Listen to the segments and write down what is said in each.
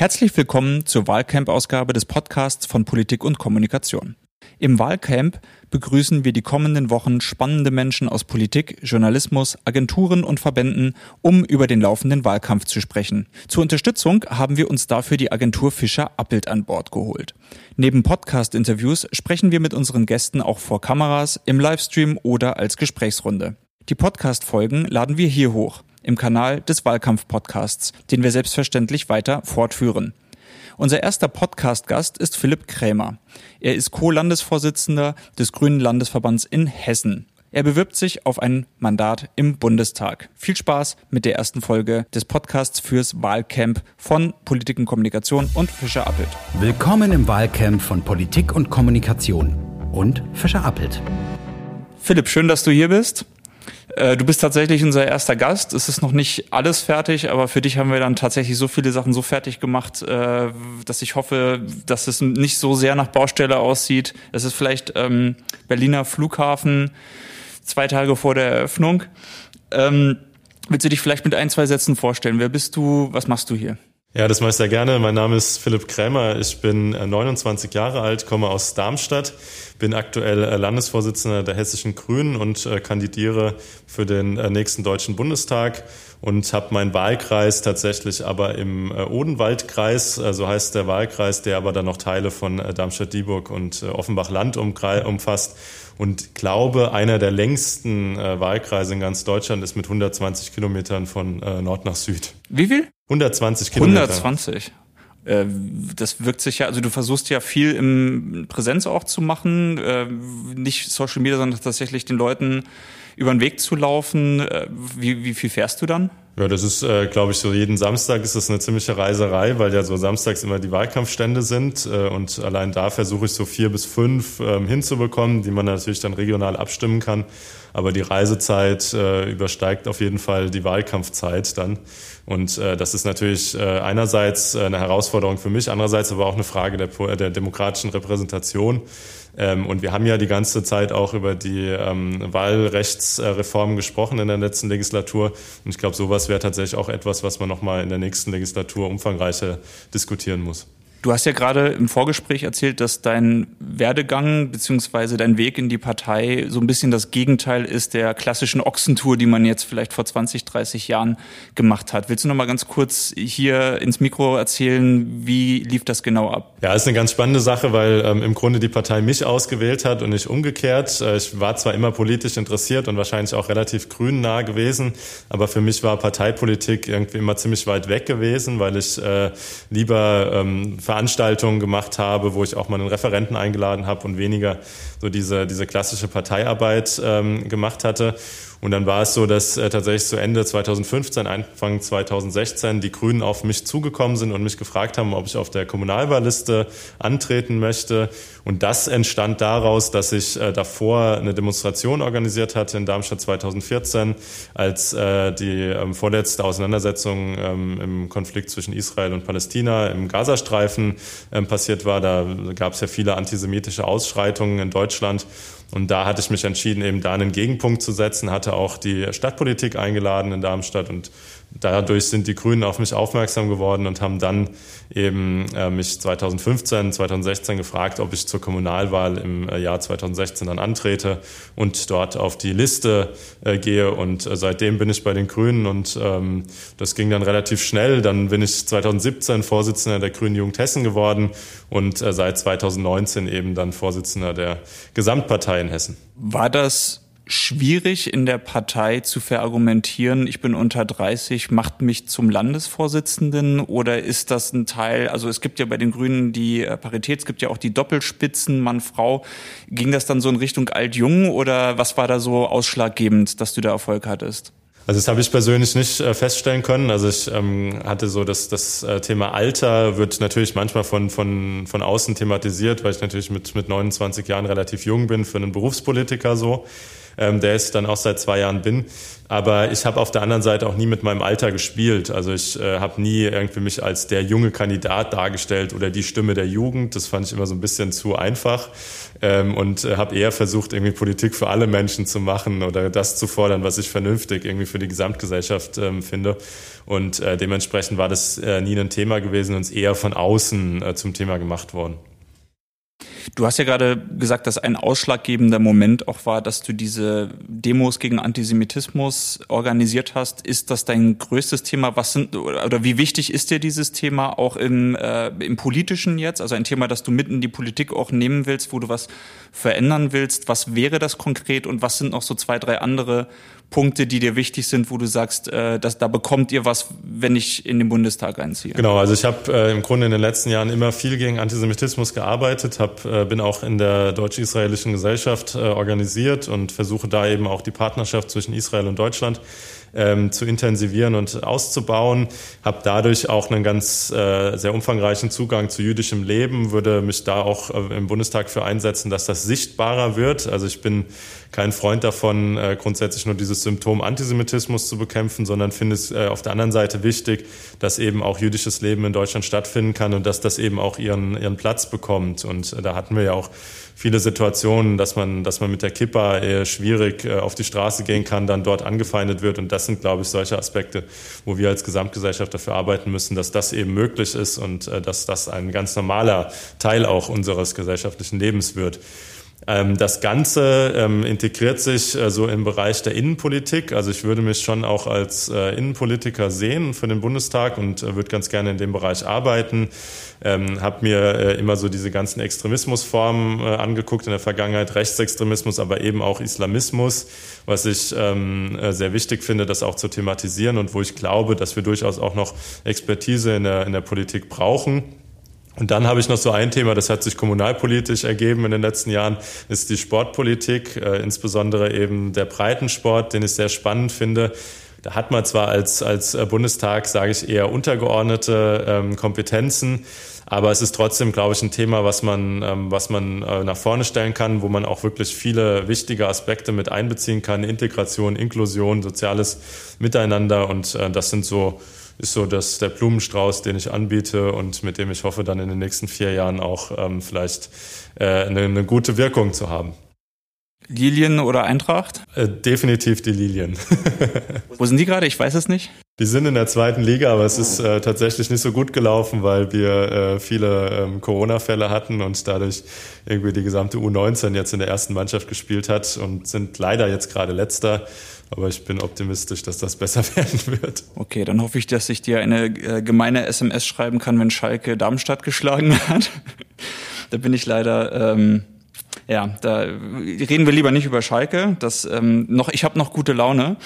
Herzlich willkommen zur Wahlcamp-Ausgabe des Podcasts von Politik und Kommunikation. Im Wahlcamp begrüßen wir die kommenden Wochen spannende Menschen aus Politik, Journalismus, Agenturen und Verbänden, um über den laufenden Wahlkampf zu sprechen. Zur Unterstützung haben wir uns dafür die Agentur Fischer Appelt an Bord geholt. Neben Podcast-Interviews sprechen wir mit unseren Gästen auch vor Kameras, im Livestream oder als Gesprächsrunde. Die Podcast-Folgen laden wir hier hoch im Kanal des Wahlkampf-Podcasts, den wir selbstverständlich weiter fortführen. Unser erster Podcast-Gast ist Philipp Krämer. Er ist Co-Landesvorsitzender des Grünen Landesverbands in Hessen. Er bewirbt sich auf ein Mandat im Bundestag. Viel Spaß mit der ersten Folge des Podcasts fürs Wahlcamp von Politik und Kommunikation und Fischer Appelt. Willkommen im Wahlcamp von Politik und Kommunikation und Fischer Appelt. Philipp, schön, dass du hier bist. Äh, du bist tatsächlich unser erster Gast. Es ist noch nicht alles fertig, aber für dich haben wir dann tatsächlich so viele Sachen so fertig gemacht, äh, dass ich hoffe, dass es nicht so sehr nach Baustelle aussieht. Es ist vielleicht ähm, Berliner Flughafen zwei Tage vor der Eröffnung. Ähm, willst du dich vielleicht mit ein, zwei Sätzen vorstellen? Wer bist du? Was machst du hier? Ja, das mache ich sehr gerne. Mein Name ist Philipp Krämer. Ich bin 29 äh, Jahre alt, komme aus Darmstadt, bin aktuell äh, Landesvorsitzender der Hessischen Grünen und äh, kandidiere für den nächsten Deutschen Bundestag und habe meinen Wahlkreis tatsächlich aber im Odenwaldkreis, so heißt der Wahlkreis, der aber dann noch Teile von Darmstadt-Dieburg und Offenbach-Land umfasst und glaube, einer der längsten Wahlkreise in ganz Deutschland ist mit 120 Kilometern von Nord nach Süd. Wie viel? 120 Kilometer. 120. Äh, das wirkt sich ja, also du versuchst ja viel im Präsenz auch zu machen, äh, nicht Social Media, sondern tatsächlich den Leuten über den Weg zu laufen. Äh, wie, wie viel fährst du dann? Ja, das ist, äh, glaube ich, so jeden Samstag ist das eine ziemliche Reiserei, weil ja so samstags immer die Wahlkampfstände sind äh, und allein da versuche ich so vier bis fünf ähm, hinzubekommen, die man natürlich dann regional abstimmen kann. Aber die Reisezeit äh, übersteigt auf jeden Fall die Wahlkampfzeit dann. Und äh, das ist natürlich äh, einerseits äh, eine Herausforderung für mich, andererseits aber auch eine Frage der, der demokratischen Repräsentation. Ähm, und wir haben ja die ganze Zeit auch über die ähm, Wahlrechtsreform gesprochen in der letzten Legislatur. Und ich glaube, sowas wäre tatsächlich auch etwas, was man nochmal in der nächsten Legislatur umfangreicher diskutieren muss. Du hast ja gerade im Vorgespräch erzählt, dass dein Werdegang beziehungsweise dein Weg in die Partei so ein bisschen das Gegenteil ist der klassischen Ochsentour, die man jetzt vielleicht vor 20, 30 Jahren gemacht hat. Willst du noch mal ganz kurz hier ins Mikro erzählen, wie lief das genau ab? Ja, ist eine ganz spannende Sache, weil ähm, im Grunde die Partei mich ausgewählt hat und nicht umgekehrt. Äh, ich war zwar immer politisch interessiert und wahrscheinlich auch relativ grünnah gewesen, aber für mich war Parteipolitik irgendwie immer ziemlich weit weg gewesen, weil ich äh, lieber ähm, Veranstaltungen gemacht habe, wo ich auch mal einen Referenten eingeladen habe und weniger so diese, diese klassische Parteiarbeit ähm, gemacht hatte. Und dann war es so, dass äh, tatsächlich zu Ende 2015, Anfang 2016 die Grünen auf mich zugekommen sind und mich gefragt haben, ob ich auf der Kommunalwahlliste antreten möchte. Und das entstand daraus, dass ich äh, davor eine Demonstration organisiert hatte in Darmstadt 2014, als äh, die ähm, vorletzte Auseinandersetzung ähm, im Konflikt zwischen Israel und Palästina im Gazastreifen ähm, passiert war. Da gab es ja viele antisemitische Ausschreitungen in Deutschland. Und da hatte ich mich entschieden, eben da einen Gegenpunkt zu setzen, hatte auch die Stadtpolitik eingeladen in Darmstadt und dadurch sind die Grünen auf mich aufmerksam geworden und haben dann eben äh, mich 2015, 2016 gefragt, ob ich zur Kommunalwahl im äh, Jahr 2016 dann antrete und dort auf die Liste äh, gehe. Und äh, seitdem bin ich bei den Grünen und ähm, das ging dann relativ schnell. Dann bin ich 2017 Vorsitzender der Grünen Jugend Hessen geworden und äh, seit 2019 eben dann Vorsitzender der Gesamtpartei in Hessen. War das schwierig in der Partei zu verargumentieren, ich bin unter 30, macht mich zum Landesvorsitzenden oder ist das ein Teil, also es gibt ja bei den Grünen die äh, Parität, es gibt ja auch die Doppelspitzen Mann-Frau. Ging das dann so in Richtung Alt-Jung oder was war da so ausschlaggebend, dass du da Erfolg hattest? Also das habe ich persönlich nicht äh, feststellen können. Also ich ähm, hatte so das, das äh, Thema Alter wird natürlich manchmal von, von, von außen thematisiert, weil ich natürlich mit, mit 29 Jahren relativ jung bin für einen Berufspolitiker so. Ähm, der ich dann auch seit zwei Jahren bin. Aber ich habe auf der anderen Seite auch nie mit meinem Alter gespielt. Also ich äh, habe nie irgendwie mich als der junge Kandidat dargestellt oder die Stimme der Jugend. Das fand ich immer so ein bisschen zu einfach ähm, und äh, habe eher versucht, irgendwie Politik für alle Menschen zu machen oder das zu fordern, was ich vernünftig irgendwie für die Gesamtgesellschaft ähm, finde. Und äh, dementsprechend war das äh, nie ein Thema gewesen und eher von außen äh, zum Thema gemacht worden. Du hast ja gerade gesagt, dass ein ausschlaggebender Moment auch war, dass du diese Demos gegen Antisemitismus organisiert hast. Ist das dein größtes Thema? Was sind oder wie wichtig ist dir dieses Thema auch im, äh, im politischen jetzt? Also ein Thema, das du mitten in die Politik auch nehmen willst, wo du was verändern willst. Was wäre das konkret und was sind noch so zwei, drei andere Punkte, die dir wichtig sind, wo du sagst, äh, dass da bekommt ihr was, wenn ich in den Bundestag einziehe? Genau, also ich habe äh, im Grunde in den letzten Jahren immer viel gegen Antisemitismus gearbeitet, hab, äh, bin auch in der deutsch-israelischen Gesellschaft äh, organisiert und versuche da eben auch die Partnerschaft zwischen Israel und Deutschland ähm, zu intensivieren und auszubauen. Habe dadurch auch einen ganz äh, sehr umfangreichen Zugang zu jüdischem Leben, würde mich da auch äh, im Bundestag für einsetzen, dass das sichtbarer wird. Also ich bin kein Freund davon, äh, grundsätzlich nur dieses Symptom Antisemitismus zu bekämpfen, sondern finde es äh, auf der anderen Seite wichtig, dass eben auch jüdisches Leben in Deutschland stattfinden kann und dass das eben auch ihren, ihren Platz bekommt. Und äh, da hatten wir ja auch viele Situationen, dass man, dass man mit der Kippa eher schwierig äh, auf die Straße gehen kann, dann dort angefeindet wird. Und das sind, glaube ich, solche Aspekte, wo wir als Gesamtgesellschaft dafür arbeiten müssen, dass das eben möglich ist und äh, dass das ein ganz normaler Teil auch unseres gesellschaftlichen Lebens wird. Ähm, das Ganze ähm, integriert sich äh, so im Bereich der Innenpolitik. Also ich würde mich schon auch als äh, Innenpolitiker sehen für den Bundestag und äh, würde ganz gerne in dem Bereich arbeiten. Ähm, habe mir immer so diese ganzen Extremismusformen angeguckt in der Vergangenheit, Rechtsextremismus, aber eben auch Islamismus, was ich ähm, sehr wichtig finde, das auch zu thematisieren und wo ich glaube, dass wir durchaus auch noch Expertise in der, in der Politik brauchen. Und dann habe ich noch so ein Thema, das hat sich kommunalpolitisch ergeben in den letzten Jahren, ist die Sportpolitik, äh, insbesondere eben der Breitensport, den ich sehr spannend finde. Da hat man zwar als, als Bundestag, sage ich, eher untergeordnete ähm, Kompetenzen, aber es ist trotzdem, glaube ich, ein Thema, was man, ähm, was man äh, nach vorne stellen kann, wo man auch wirklich viele wichtige Aspekte mit einbeziehen kann. Integration, Inklusion, soziales Miteinander. Und äh, das sind so ist so dass der Blumenstrauß, den ich anbiete und mit dem ich hoffe, dann in den nächsten vier Jahren auch ähm, vielleicht äh, eine, eine gute Wirkung zu haben. Lilien oder Eintracht? Äh, definitiv die Lilien. Wo sind die gerade? Ich weiß es nicht. Die sind in der zweiten Liga, aber es ist äh, tatsächlich nicht so gut gelaufen, weil wir äh, viele ähm, Corona-Fälle hatten und dadurch irgendwie die gesamte U19 jetzt in der ersten Mannschaft gespielt hat und sind leider jetzt gerade letzter. Aber ich bin optimistisch, dass das besser werden wird. Okay, dann hoffe ich, dass ich dir eine äh, gemeine SMS schreiben kann, wenn Schalke Darmstadt geschlagen hat. da bin ich leider. Ähm ja, da reden wir lieber nicht über Schalke. Das ähm, noch, ich habe noch gute Laune.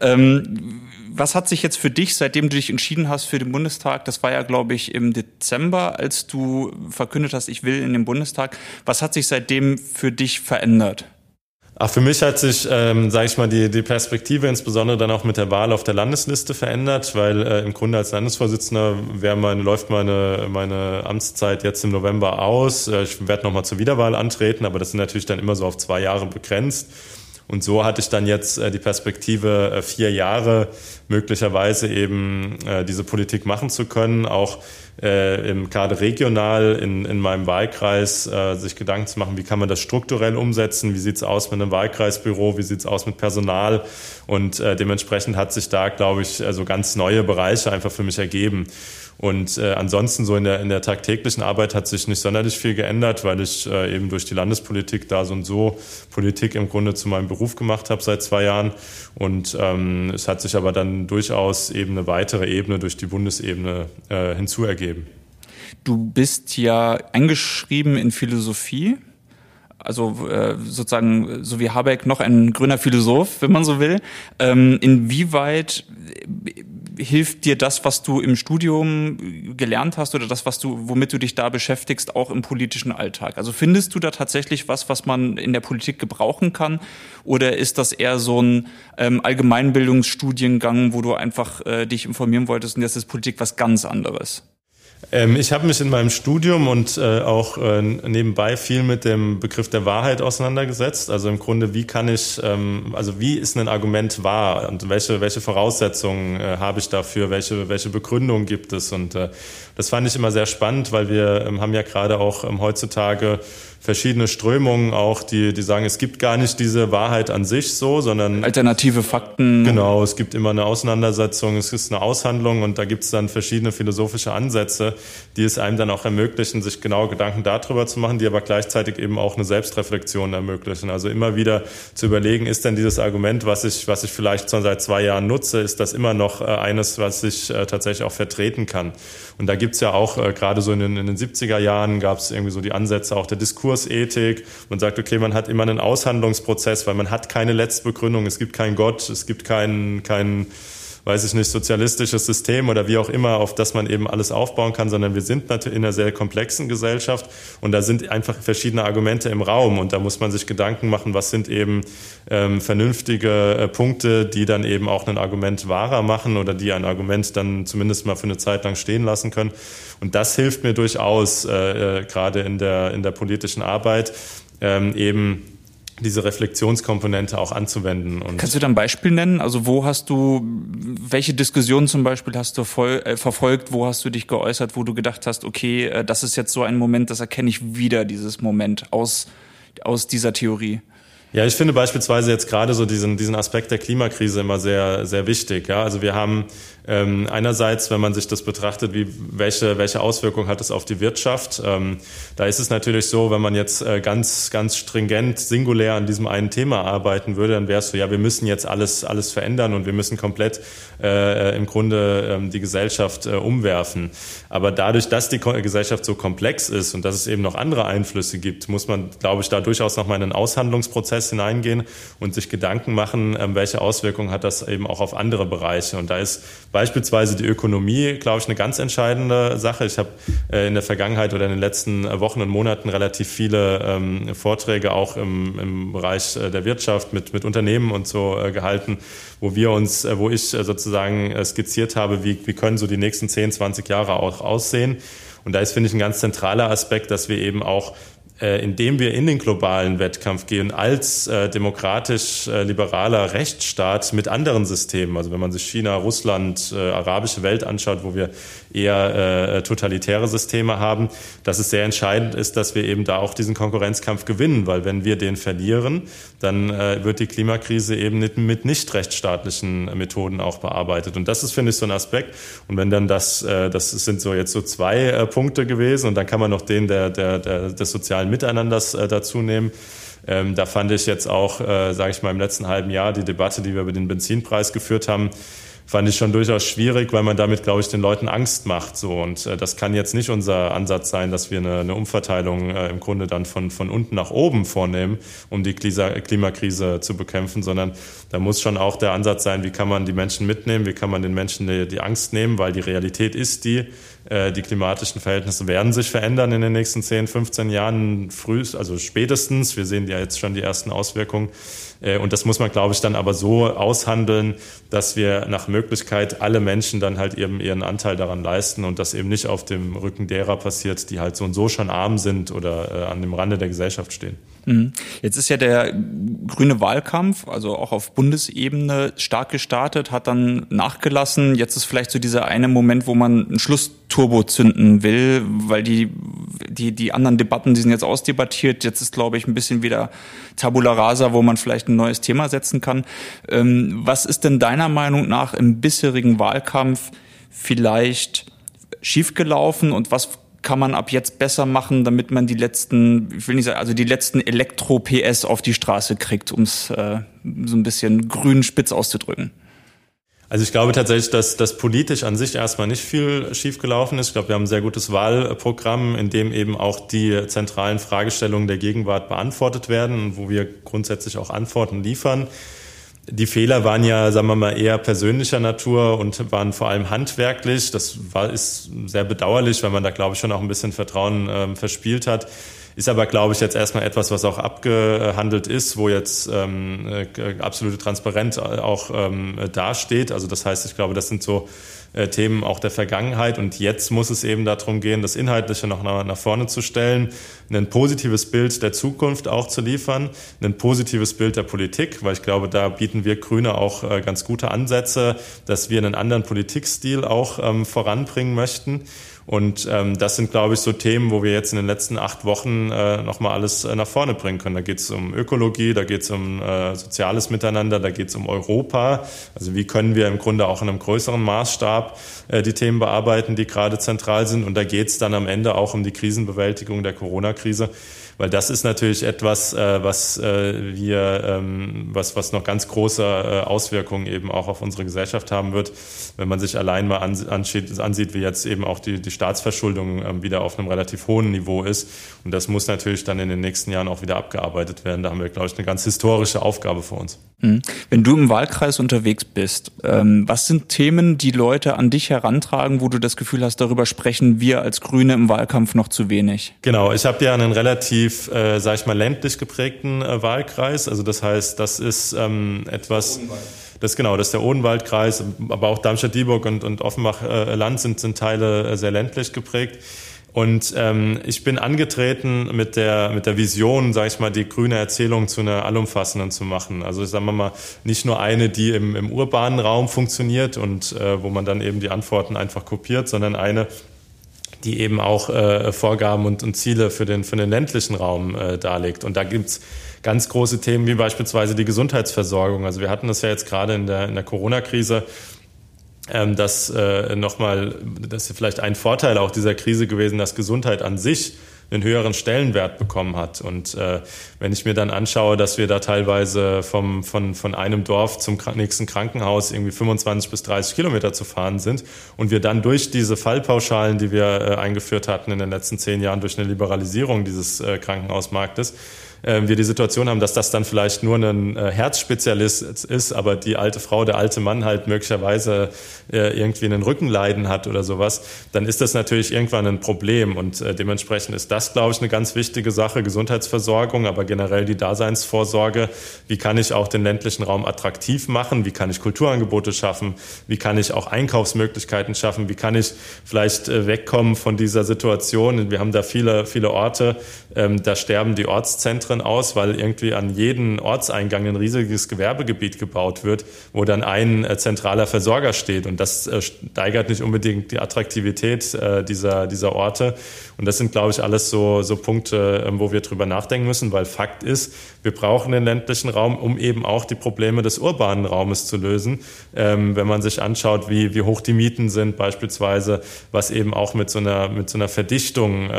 Ähm, was hat sich jetzt für dich, seitdem du dich entschieden hast für den Bundestag, das war ja, glaube ich, im Dezember, als du verkündet hast, ich will in den Bundestag, was hat sich seitdem für dich verändert? Ach, für mich hat sich, ähm, sage ich mal, die, die Perspektive insbesondere dann auch mit der Wahl auf der Landesliste verändert, weil äh, im Grunde als Landesvorsitzender meine, läuft meine, meine Amtszeit jetzt im November aus. Äh, ich werde nochmal zur Wiederwahl antreten, aber das sind natürlich dann immer so auf zwei Jahre begrenzt. Und so hatte ich dann jetzt äh, die Perspektive, äh, vier Jahre möglicherweise eben äh, diese Politik machen zu können, auch im Kader regional in, in meinem Wahlkreis sich Gedanken zu machen, wie kann man das strukturell umsetzen, wie sieht's aus mit einem Wahlkreisbüro, wie sieht's aus mit Personal und dementsprechend hat sich da, glaube ich, so also ganz neue Bereiche einfach für mich ergeben. Und äh, ansonsten so in der, in der tagtäglichen Arbeit hat sich nicht sonderlich viel geändert, weil ich äh, eben durch die Landespolitik da so und so Politik im Grunde zu meinem Beruf gemacht habe seit zwei Jahren. Und ähm, es hat sich aber dann durchaus eben eine weitere Ebene durch die Bundesebene äh, hinzuergeben. Du bist ja eingeschrieben in Philosophie also äh, sozusagen so wie Habeck noch ein grüner Philosoph, wenn man so will. Ähm, inwieweit hilft dir das, was du im Studium gelernt hast oder das, was du, womit du dich da beschäftigst, auch im politischen Alltag? Also findest du da tatsächlich was, was man in der Politik gebrauchen kann? Oder ist das eher so ein ähm, Allgemeinbildungsstudiengang, wo du einfach äh, dich informieren wolltest und jetzt ist Politik was ganz anderes? Ähm, ich habe mich in meinem Studium und äh, auch äh, nebenbei viel mit dem Begriff der Wahrheit auseinandergesetzt. Also im Grunde, wie kann ich, ähm, also wie ist ein Argument wahr und welche, welche Voraussetzungen äh, habe ich dafür, welche, welche Begründung gibt es? Und äh, das fand ich immer sehr spannend, weil wir ähm, haben ja gerade auch ähm, heutzutage verschiedene Strömungen auch, die, die sagen, es gibt gar nicht diese Wahrheit an sich so, sondern alternative Fakten. Genau, es gibt immer eine Auseinandersetzung, es ist eine Aushandlung und da gibt es dann verschiedene philosophische Ansätze, die es einem dann auch ermöglichen, sich genau Gedanken darüber zu machen, die aber gleichzeitig eben auch eine Selbstreflexion ermöglichen. Also immer wieder zu überlegen, ist denn dieses Argument, was ich, was ich vielleicht schon seit zwei Jahren nutze, ist das immer noch äh, eines, was ich äh, tatsächlich auch vertreten kann. Und da gibt's ja auch, äh, gerade so in den, in den 70er Jahren gab es irgendwie so die Ansätze auch der Diskursethik. Man sagt, okay, man hat immer einen Aushandlungsprozess, weil man hat keine Letztbegründung, es gibt keinen Gott, es gibt keinen, keinen weiß ich nicht, sozialistisches System oder wie auch immer, auf das man eben alles aufbauen kann, sondern wir sind natürlich in einer sehr komplexen Gesellschaft und da sind einfach verschiedene Argumente im Raum und da muss man sich Gedanken machen, was sind eben ähm, vernünftige äh, Punkte, die dann eben auch ein Argument wahrer machen oder die ein Argument dann zumindest mal für eine Zeit lang stehen lassen können. Und das hilft mir durchaus, äh, äh, gerade in der, in der politischen Arbeit, ähm, eben diese Reflexionskomponente auch anzuwenden. Und Kannst du da ein Beispiel nennen? Also wo hast du, welche Diskussionen zum Beispiel hast du voll, äh, verfolgt? Wo hast du dich geäußert, wo du gedacht hast, okay, äh, das ist jetzt so ein Moment, das erkenne ich wieder, dieses Moment aus, aus dieser Theorie? Ja, ich finde beispielsweise jetzt gerade so diesen, diesen Aspekt der Klimakrise immer sehr, sehr wichtig. Ja, also wir haben ähm, einerseits, wenn man sich das betrachtet, wie, welche, welche Auswirkungen hat es auf die Wirtschaft? Ähm, da ist es natürlich so, wenn man jetzt äh, ganz, ganz stringent, singulär an diesem einen Thema arbeiten würde, dann wäre es so, ja, wir müssen jetzt alles, alles verändern und wir müssen komplett äh, im Grunde äh, die Gesellschaft äh, umwerfen. Aber dadurch, dass die Gesellschaft so komplex ist und dass es eben noch andere Einflüsse gibt, muss man, glaube ich, da durchaus nochmal in einen Aushandlungsprozess hineingehen und sich Gedanken machen, äh, welche Auswirkungen hat das eben auch auf andere Bereiche. Und da ist Beispielsweise die Ökonomie, glaube ich, eine ganz entscheidende Sache. Ich habe äh, in der Vergangenheit oder in den letzten Wochen und Monaten relativ viele ähm, Vorträge auch im, im Bereich äh, der Wirtschaft mit, mit Unternehmen und so äh, gehalten, wo wir uns, äh, wo ich äh, sozusagen äh, skizziert habe, wie, wie können so die nächsten 10, 20 Jahre auch aussehen. Und da ist, finde ich, ein ganz zentraler Aspekt, dass wir eben auch äh, indem wir in den globalen Wettkampf gehen als äh, demokratisch-liberaler äh, Rechtsstaat mit anderen Systemen. Also wenn man sich China, Russland, äh, arabische Welt anschaut, wo wir eher äh, totalitäre Systeme haben, dass es sehr entscheidend ist, dass wir eben da auch diesen Konkurrenzkampf gewinnen, weil wenn wir den verlieren, dann äh, wird die Klimakrise eben mit, mit nicht rechtsstaatlichen Methoden auch bearbeitet. Und das ist, finde ich, so ein Aspekt. Und wenn dann das, äh, das sind so jetzt so zwei äh, Punkte gewesen und dann kann man noch den der, der, der des sozialen sozialen Miteinanders äh, dazu nehmen. Ähm, da fand ich jetzt auch, äh, sage ich mal, im letzten halben Jahr die Debatte, die wir über den Benzinpreis geführt haben, fand ich schon durchaus schwierig, weil man damit, glaube ich, den Leuten Angst macht. So und äh, das kann jetzt nicht unser Ansatz sein, dass wir eine, eine Umverteilung äh, im Grunde dann von von unten nach oben vornehmen, um die Klisa Klimakrise zu bekämpfen, sondern da muss schon auch der Ansatz sein, wie kann man die Menschen mitnehmen, wie kann man den Menschen die, die Angst nehmen, weil die Realität ist die, die klimatischen Verhältnisse werden sich verändern in den nächsten 10, 15 Jahren früh, also spätestens. Wir sehen ja jetzt schon die ersten Auswirkungen. Äh, und das muss man, glaube ich, dann aber so aushandeln, dass wir nach Möglichkeit alle Menschen dann halt eben ihren Anteil daran leisten und das eben nicht auf dem Rücken derer passiert, die halt so und so schon arm sind oder äh, an dem Rande der Gesellschaft stehen. Mhm. Jetzt ist ja der grüne Wahlkampf, also auch auf Bundesebene, stark gestartet, hat dann nachgelassen. Jetzt ist vielleicht so dieser eine Moment, wo man einen Schlussturbo zünden will, weil die, die, die anderen Debatten, die sind jetzt ausdebattiert. Jetzt ist, glaube ich, ein bisschen wieder Tabula Rasa, wo man vielleicht ein neues Thema setzen kann. Ähm, was ist denn deiner Meinung nach im bisherigen Wahlkampf vielleicht schiefgelaufen und was kann man ab jetzt besser machen, damit man die letzten, ich will nicht sagen, also die letzten Elektro-PS auf die Straße kriegt, um es äh, so ein bisschen grün spitz auszudrücken? Also ich glaube tatsächlich, dass das politisch an sich erstmal nicht viel schiefgelaufen ist. Ich glaube, wir haben ein sehr gutes Wahlprogramm, in dem eben auch die zentralen Fragestellungen der Gegenwart beantwortet werden, wo wir grundsätzlich auch Antworten liefern. Die Fehler waren ja, sagen wir mal, eher persönlicher Natur und waren vor allem handwerklich. Das war, ist sehr bedauerlich, weil man da, glaube ich, schon auch ein bisschen Vertrauen ähm, verspielt hat. Ist aber, glaube ich, jetzt erstmal etwas, was auch abgehandelt ist, wo jetzt ähm, äh, absolute Transparenz auch ähm, dasteht. Also das heißt, ich glaube, das sind so äh, Themen auch der Vergangenheit. Und jetzt muss es eben darum gehen, das Inhaltliche noch nach, nach vorne zu stellen, ein positives Bild der Zukunft auch zu liefern, ein positives Bild der Politik, weil ich glaube, da bieten wir Grüne auch äh, ganz gute Ansätze, dass wir einen anderen Politikstil auch ähm, voranbringen möchten. Und ähm, das sind, glaube ich, so Themen, wo wir jetzt in den letzten acht Wochen äh, nochmal alles äh, nach vorne bringen können. Da geht es um Ökologie, da geht es um äh, soziales Miteinander, da geht es um Europa. Also wie können wir im Grunde auch in einem größeren Maßstab äh, die Themen bearbeiten, die gerade zentral sind. Und da geht es dann am Ende auch um die Krisenbewältigung der Corona-Krise weil das ist natürlich etwas, äh, was äh, wir, ähm, was, was noch ganz große äh, Auswirkungen eben auch auf unsere Gesellschaft haben wird, wenn man sich allein mal ansieht, ansieht wie jetzt eben auch die, die Staatsverschuldung ähm, wieder auf einem relativ hohen Niveau ist. Und das muss natürlich dann in den nächsten Jahren auch wieder abgearbeitet werden. Da haben wir, glaube ich, eine ganz historische Aufgabe vor uns. Mhm. Wenn du im Wahlkreis unterwegs bist, ähm, was sind Themen, die Leute an dich herantragen, wo du das Gefühl hast, darüber sprechen wir als Grüne im Wahlkampf noch zu wenig? Genau, ich habe ja einen relativ, äh, sag ich mal, ländlich geprägten äh, Wahlkreis. Also das heißt, das ist ähm, etwas. Das genau, das ist der Odenwaldkreis, aber auch Darmstadt-Dieburg und, und Offenbach-Land sind, sind Teile äh, sehr ländlich geprägt. Und ähm, ich bin angetreten mit der, mit der Vision, sage ich mal, die grüne Erzählung zu einer allumfassenden zu machen. Also sagen wir mal, nicht nur eine, die im, im urbanen Raum funktioniert und äh, wo man dann eben die Antworten einfach kopiert, sondern eine, die eben auch äh, Vorgaben und, und Ziele für den, für den ländlichen Raum äh, darlegt. Und da gibt's ganz große Themen wie beispielsweise die Gesundheitsversorgung. Also wir hatten das ja jetzt gerade in der, in der Corona-Krise ähm, dass äh, nochmal, das ist vielleicht ein Vorteil auch dieser Krise gewesen, dass Gesundheit an sich einen höheren Stellenwert bekommen hat. Und äh, wenn ich mir dann anschaue, dass wir da teilweise vom, von, von einem Dorf zum nächsten Krankenhaus irgendwie 25 bis 30 Kilometer zu fahren sind und wir dann durch diese Fallpauschalen, die wir äh, eingeführt hatten in den letzten zehn Jahren durch eine Liberalisierung dieses äh, Krankenhausmarktes, wir die Situation haben, dass das dann vielleicht nur ein äh, Herzspezialist ist, aber die alte Frau, der alte Mann halt möglicherweise äh, irgendwie einen Rückenleiden hat oder sowas, dann ist das natürlich irgendwann ein Problem. Und äh, dementsprechend ist das, glaube ich, eine ganz wichtige Sache, Gesundheitsversorgung, aber generell die Daseinsvorsorge. Wie kann ich auch den ländlichen Raum attraktiv machen? Wie kann ich Kulturangebote schaffen? Wie kann ich auch Einkaufsmöglichkeiten schaffen? Wie kann ich vielleicht wegkommen von dieser Situation? Wir haben da viele, viele Orte, ähm, da sterben die Ortszentren drin aus, weil irgendwie an jeden Ortseingang ein riesiges Gewerbegebiet gebaut wird, wo dann ein äh, zentraler Versorger steht. Und das äh, steigert nicht unbedingt die Attraktivität äh, dieser, dieser Orte. Und das sind, glaube ich, alles so, so Punkte, ähm, wo wir drüber nachdenken müssen, weil Fakt ist, wir brauchen den ländlichen Raum, um eben auch die Probleme des urbanen Raumes zu lösen. Ähm, wenn man sich anschaut, wie, wie hoch die Mieten sind beispielsweise, was eben auch mit so einer, mit so einer Verdichtung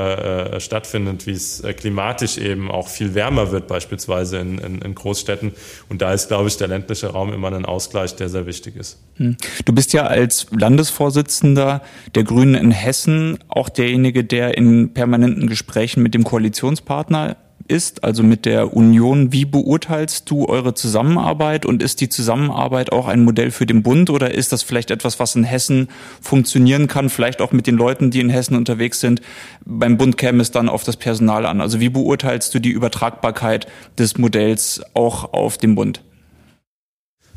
stattfindet, wie es klimatisch eben auch viel wärmer wärmer wird, beispielsweise in, in, in Großstädten. Und da ist, glaube ich, der ländliche Raum immer ein Ausgleich, der sehr wichtig ist. Hm. Du bist ja als Landesvorsitzender der Grünen in Hessen auch derjenige, der in permanenten Gesprächen mit dem Koalitionspartner ist, also mit der Union. Wie beurteilst du eure Zusammenarbeit und ist die Zusammenarbeit auch ein Modell für den Bund oder ist das vielleicht etwas, was in Hessen funktionieren kann, vielleicht auch mit den Leuten, die in Hessen unterwegs sind? Beim Bund käme es dann auf das Personal an. Also wie beurteilst du die Übertragbarkeit des Modells auch auf den Bund?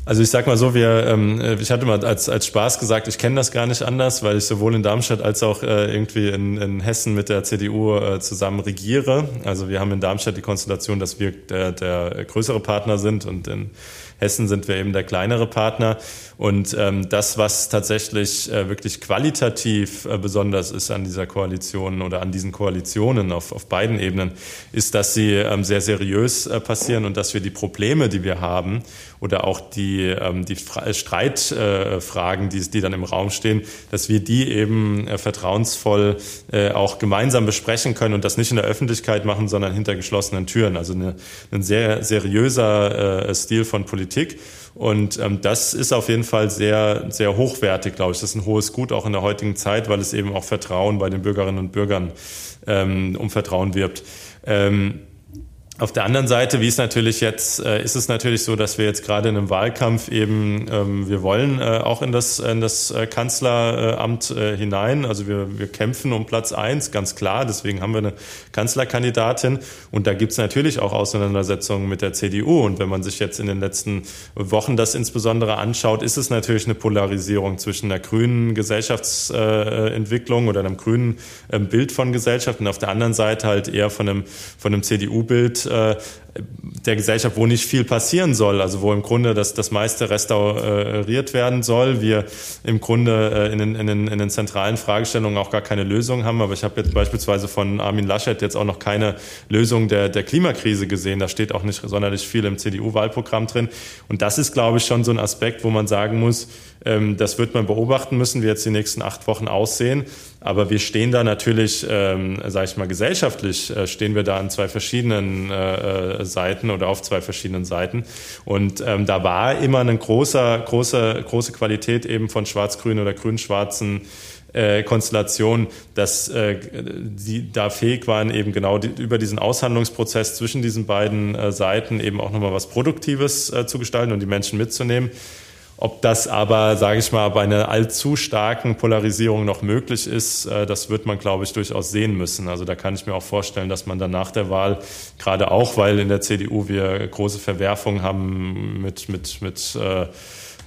Also ich sag mal so, wir, ähm, ich hatte mal als, als Spaß gesagt, ich kenne das gar nicht anders, weil ich sowohl in Darmstadt als auch äh, irgendwie in, in Hessen mit der CDU äh, zusammen regiere. Also wir haben in Darmstadt die Konstellation, dass wir der, der größere Partner sind und in Hessen sind wir eben der kleinere Partner. Und ähm, das, was tatsächlich äh, wirklich qualitativ äh, besonders ist an dieser Koalition oder an diesen Koalitionen auf, auf beiden Ebenen, ist, dass sie ähm, sehr seriös äh, passieren und dass wir die Probleme, die wir haben oder auch die, ähm, die Streitfragen, äh, die, die dann im Raum stehen, dass wir die eben äh, vertrauensvoll äh, auch gemeinsam besprechen können und das nicht in der Öffentlichkeit machen, sondern hinter geschlossenen Türen. Also eine, ein sehr seriöser äh, Stil von Politik Politik. Und ähm, das ist auf jeden Fall sehr, sehr hochwertig, glaube ich. Das ist ein hohes Gut auch in der heutigen Zeit, weil es eben auch Vertrauen bei den Bürgerinnen und Bürgern ähm, um Vertrauen wirbt. Ähm, Auf der anderen Seite, wie es natürlich jetzt, äh, ist es natürlich so, dass wir jetzt gerade in einem Wahlkampf eben, ähm, wir wollen äh, auch in das, in das äh, Kanzleramt äh, hinein. Also wir, wir kämpfen um Platz eins, ganz klar. Deswegen haben wir eine Kanzlerkandidatin. Und da gibt es natürlich auch Auseinandersetzungen mit der CDU. Und wenn man sich jetzt in den letzten Wochen das insbesondere anschaut, ist es natürlich eine Polarisierung zwischen der grünen Gesellschaftsentwicklung oder einem grünen ähm, Bild von Gesellschaft und auf der anderen Seite halt eher von einem, von einem CDU-Bild, äh, der Gesellschaft, wo nicht viel passieren soll, also wo im Grunde das, das meiste restauriert werden soll. Wir im Grunde äh, in, den, in, den, in den zentralen Fragestellungen auch gar keine Lösung haben. Aber ich habe jetzt beispielsweise von Armin Laschet jetzt auch noch keine Lösung der, der Klimakrise gesehen. Da steht auch nicht sonderlich viel im CDU-Wahlprogramm drin. Und das ist, glaube ich, schon so ein Aspekt, wo man sagen muss, ähm, das wird man beobachten müssen, wie jetzt die nächsten acht Wochen aussehen. Aber wir stehen da natürlich, ähm, sage ich mal, gesellschaftlich äh, stehen wir da an zwei verschiedenen äh, äh, Seiten oder auf zwei verschiedenen Seiten. Und ähm, da war immer eine große, große, große Qualität eben von schwarz-grün oder grün-schwarzen äh, Konstellation, dass äh, die da fähig waren, eben genau die, über diesen Aushandlungsprozess zwischen diesen beiden äh, Seiten eben auch nochmal was Produktives äh, zu gestalten und die Menschen mitzunehmen. Ob das aber, sage ich mal, bei einer allzu starken Polarisierung noch möglich ist, äh, das wird man, glaube ich, durchaus sehen müssen. Also da kann ich mir auch vorstellen, dass man dann nach der Wahl, gerade auch, weil in der CDU wir große Verwerfungen haben mit, mit, mit äh,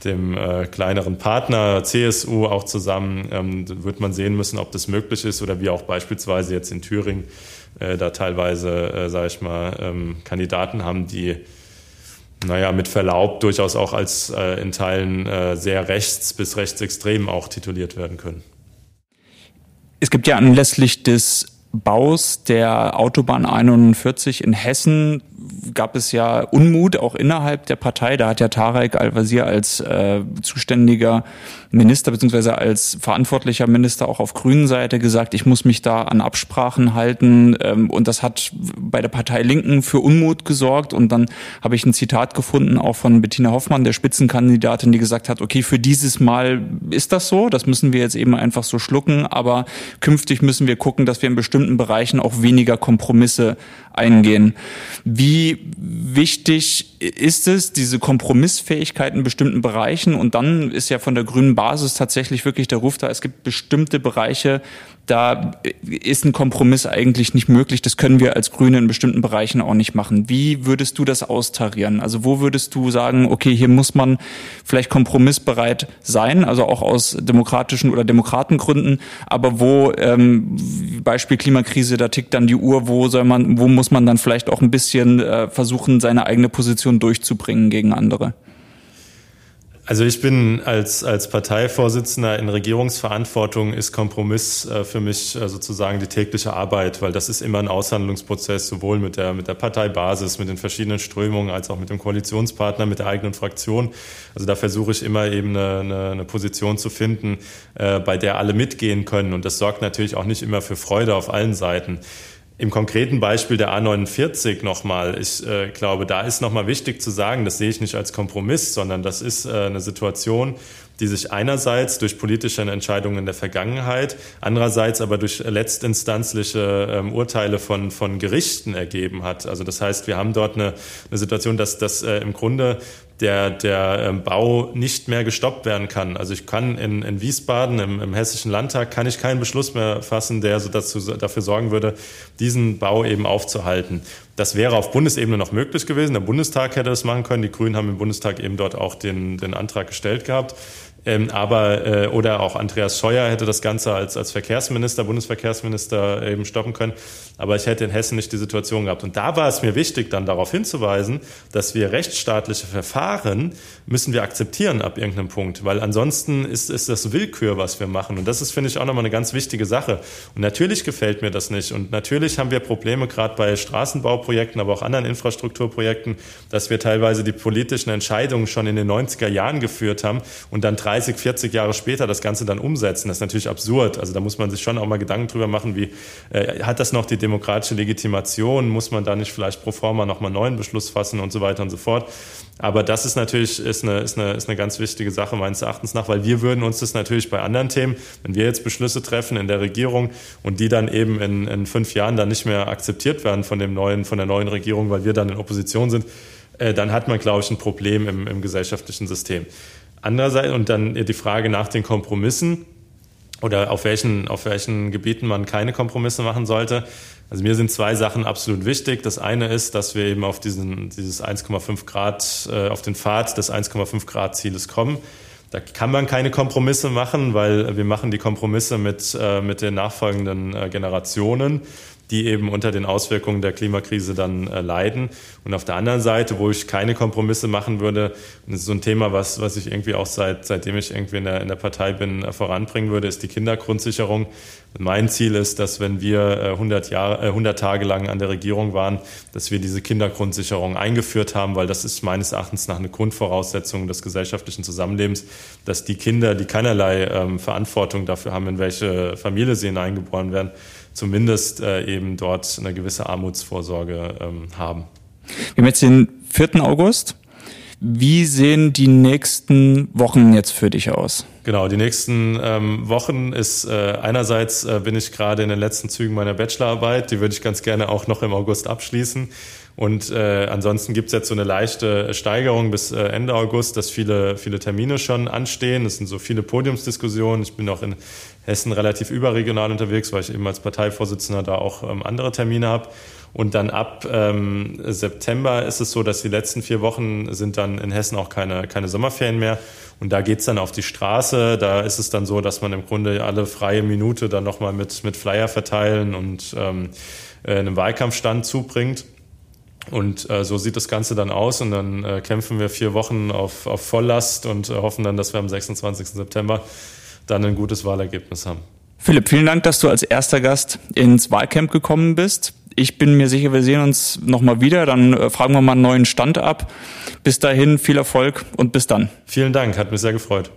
dem äh, kleineren Partner CSU auch zusammen, ähm, wird man sehen müssen, ob das möglich ist oder wie auch beispielsweise jetzt in Thüringen äh, da teilweise, äh, sage ich mal, ähm, Kandidaten haben, die naja, mit Verlaub durchaus auch als äh, in Teilen äh, sehr rechts bis rechtsextrem auch tituliert werden können. Es gibt ja anlässlich des Baus der Autobahn 41 in Hessen gab es ja Unmut auch innerhalb der Partei. Da hat ja Tarek Al-Wazir als äh, zuständiger Minister beziehungsweise als verantwortlicher Minister auch auf grünen Seite gesagt, ich muss mich da an Absprachen halten. Ähm, und das hat bei der Partei Linken für Unmut gesorgt. Und dann habe ich ein Zitat gefunden, auch von Bettina Hoffmann, der Spitzenkandidatin, die gesagt hat, okay, für dieses Mal ist das so. Das müssen wir jetzt eben einfach so schlucken. Aber künftig müssen wir gucken, dass wir in bestimmten Bereichen auch weniger Kompromisse eingehen. Wie wichtig ist es, diese Kompromissfähigkeit in bestimmten Bereichen? Und dann ist ja von der grünen Basis tatsächlich wirklich der Ruf da, es gibt bestimmte Bereiche, da ist ein Kompromiss eigentlich nicht möglich. Das können wir als Grüne in bestimmten Bereichen auch nicht machen. Wie würdest du das austarieren? Also wo würdest du sagen, okay, hier muss man vielleicht kompromissbereit sein, also auch aus demokratischen oder Demokratengründen, aber wo ähm, Beispiel Klimakrise, da tickt dann die Uhr, wo soll man, wo muss man dann vielleicht auch ein bisschen äh, versuchen, seine eigene Position durchzubringen gegen andere? Also ich bin als, als Parteivorsitzender in Regierungsverantwortung ist Kompromiss äh, für mich äh, sozusagen die tägliche Arbeit, weil das ist immer ein Aushandlungsprozess, sowohl mit der, mit der Parteibasis, mit den verschiedenen Strömungen, als auch mit dem Koalitionspartner, mit der eigenen Fraktion. Also da versuche ich immer eben eine, eine, eine Position zu finden, äh, bei der alle mitgehen können. Und das sorgt natürlich auch nicht immer für Freude auf allen Seiten. Im konkreten Beispiel der A49 nochmal, ich äh, glaube, da ist nochmal wichtig zu sagen, das sehe ich nicht als Kompromiss, sondern das ist äh, eine Situation, die sich einerseits durch politische Entscheidungen in der Vergangenheit, andererseits aber durch letztinstanzliche ähm, Urteile von, von Gerichten ergeben hat. Also das heißt, wir haben dort eine, eine Situation, dass, dass äh, im Grunde der, der ähm, Bau nicht mehr gestoppt werden kann. Also ich kann in, in Wiesbaden im, im Hessischen Landtag kann ich keinen Beschluss mehr fassen, der so dazu, dafür sorgen würde, diesen Bau eben aufzuhalten. Das wäre auf Bundesebene noch möglich gewesen. Der Bundestag hätte das machen können. Die Grünen haben im Bundestag eben dort auch den, den Antrag gestellt gehabt. Ähm, aber äh, oder auch Andreas Scheuer hätte das Ganze als als Verkehrsminister, Bundesverkehrsminister eben stoppen können. Aber ich hätte in Hessen nicht die Situation gehabt. Und da war es mir wichtig, dann darauf hinzuweisen, dass wir rechtsstaatliche Verfahren müssen wir akzeptieren ab irgendeinem Punkt, weil ansonsten ist ist das Willkür, was wir machen. Und das ist finde ich auch nochmal eine ganz wichtige Sache. Und natürlich gefällt mir das nicht. Und natürlich haben wir Probleme gerade bei Straßenbauprojekten, aber auch anderen Infrastrukturprojekten, dass wir teilweise die politischen Entscheidungen schon in den 90er Jahren geführt haben und dann 30, 40 Jahre später das Ganze dann umsetzen. Das ist natürlich absurd. Also da muss man sich schon auch mal Gedanken drüber machen, wie äh, hat das noch die demokratische Legitimation? Muss man da nicht vielleicht pro forma nochmal einen neuen Beschluss fassen und so weiter und so fort? Aber das ist natürlich ist eine, ist, eine, ist eine ganz wichtige Sache meines Erachtens nach, weil wir würden uns das natürlich bei anderen Themen, wenn wir jetzt Beschlüsse treffen in der Regierung und die dann eben in, in fünf Jahren dann nicht mehr akzeptiert werden von dem neuen, von der neuen Regierung, weil wir dann in Opposition sind, äh, dann hat man, glaube ich, ein Problem im, im gesellschaftlichen System. Andererseits, und dann die Frage nach den Kompromissen oder auf welchen, auf welchen Gebieten man keine Kompromisse machen sollte. Also mir sind zwei Sachen absolut wichtig. Das eine ist, dass wir eben auf diesen, dieses 1,5 Grad, äh, auf den Pfad des 1,5 Grad Zieles kommen. Da kann man keine Kompromisse machen, weil wir machen die Kompromisse mit, äh, mit den nachfolgenden äh, Generationen die eben unter den Auswirkungen der Klimakrise dann äh, leiden. Und auf der anderen Seite, wo ich keine Kompromisse machen würde, und das ist so ein Thema, was, was ich irgendwie auch seit, seitdem ich irgendwie in der, in der Partei bin, äh, voranbringen würde, ist die Kindergrundsicherung. Mein Ziel ist, dass wenn wir 100, äh, Jahre, äh, 100 Tage lang an der Regierung waren, dass wir diese Kindergrundsicherung eingeführt haben, weil das ist meines Erachtens nach eine Grundvoraussetzung des gesellschaftlichen Zusammenlebens, dass die Kinder, die keinerlei ähm, Verantwortung dafür haben, in welche Familie sie hineingeboren werden, zumindest äh, eben dort eine gewisse Armutsvorsorge ähm, haben. Wir haben jetzt den 4. August. Wie sehen die nächsten Wochen jetzt für dich aus? Genau, die nächsten ähm, Wochen ist äh, einerseits äh, bin ich gerade in den letzten Zügen meiner Bachelorarbeit, die würde ich ganz gerne auch noch im August abschließen. Und äh, ansonsten gibt es jetzt so eine leichte Steigerung bis äh, Ende August, dass viele, viele Termine schon anstehen. Es sind so viele Podiumsdiskussionen. Ich bin auch in Hessen relativ überregional unterwegs, weil ich eben als Parteivorsitzender da auch ähm, andere Termine habe. Und dann ab ähm, September ist es so, dass die letzten vier Wochen sind dann in Hessen auch keine, keine Sommerferien mehr. Und da geht's dann auf die Straße. Da ist es dann so, dass man im Grunde alle freie Minute dann nochmal mit, mit Flyer verteilen und ähm, äh, einem Wahlkampfstand zubringt. Und äh, so sieht das Ganze dann aus und dann äh, kämpfen wir vier Wochen auf, auf Volllast und äh, hoffen dann, dass wir am 26. September dann ein gutes Wahlergebnis haben. Philipp, vielen Dank, dass du als erster Gast ins Wahlcamp gekommen bist. Ich bin mir sicher, wir sehen uns nochmal wieder. Dann äh, fragen wir mal einen neuen Stand ab. Bis dahin viel Erfolg und bis dann. Vielen Dank, hat mich sehr gefreut.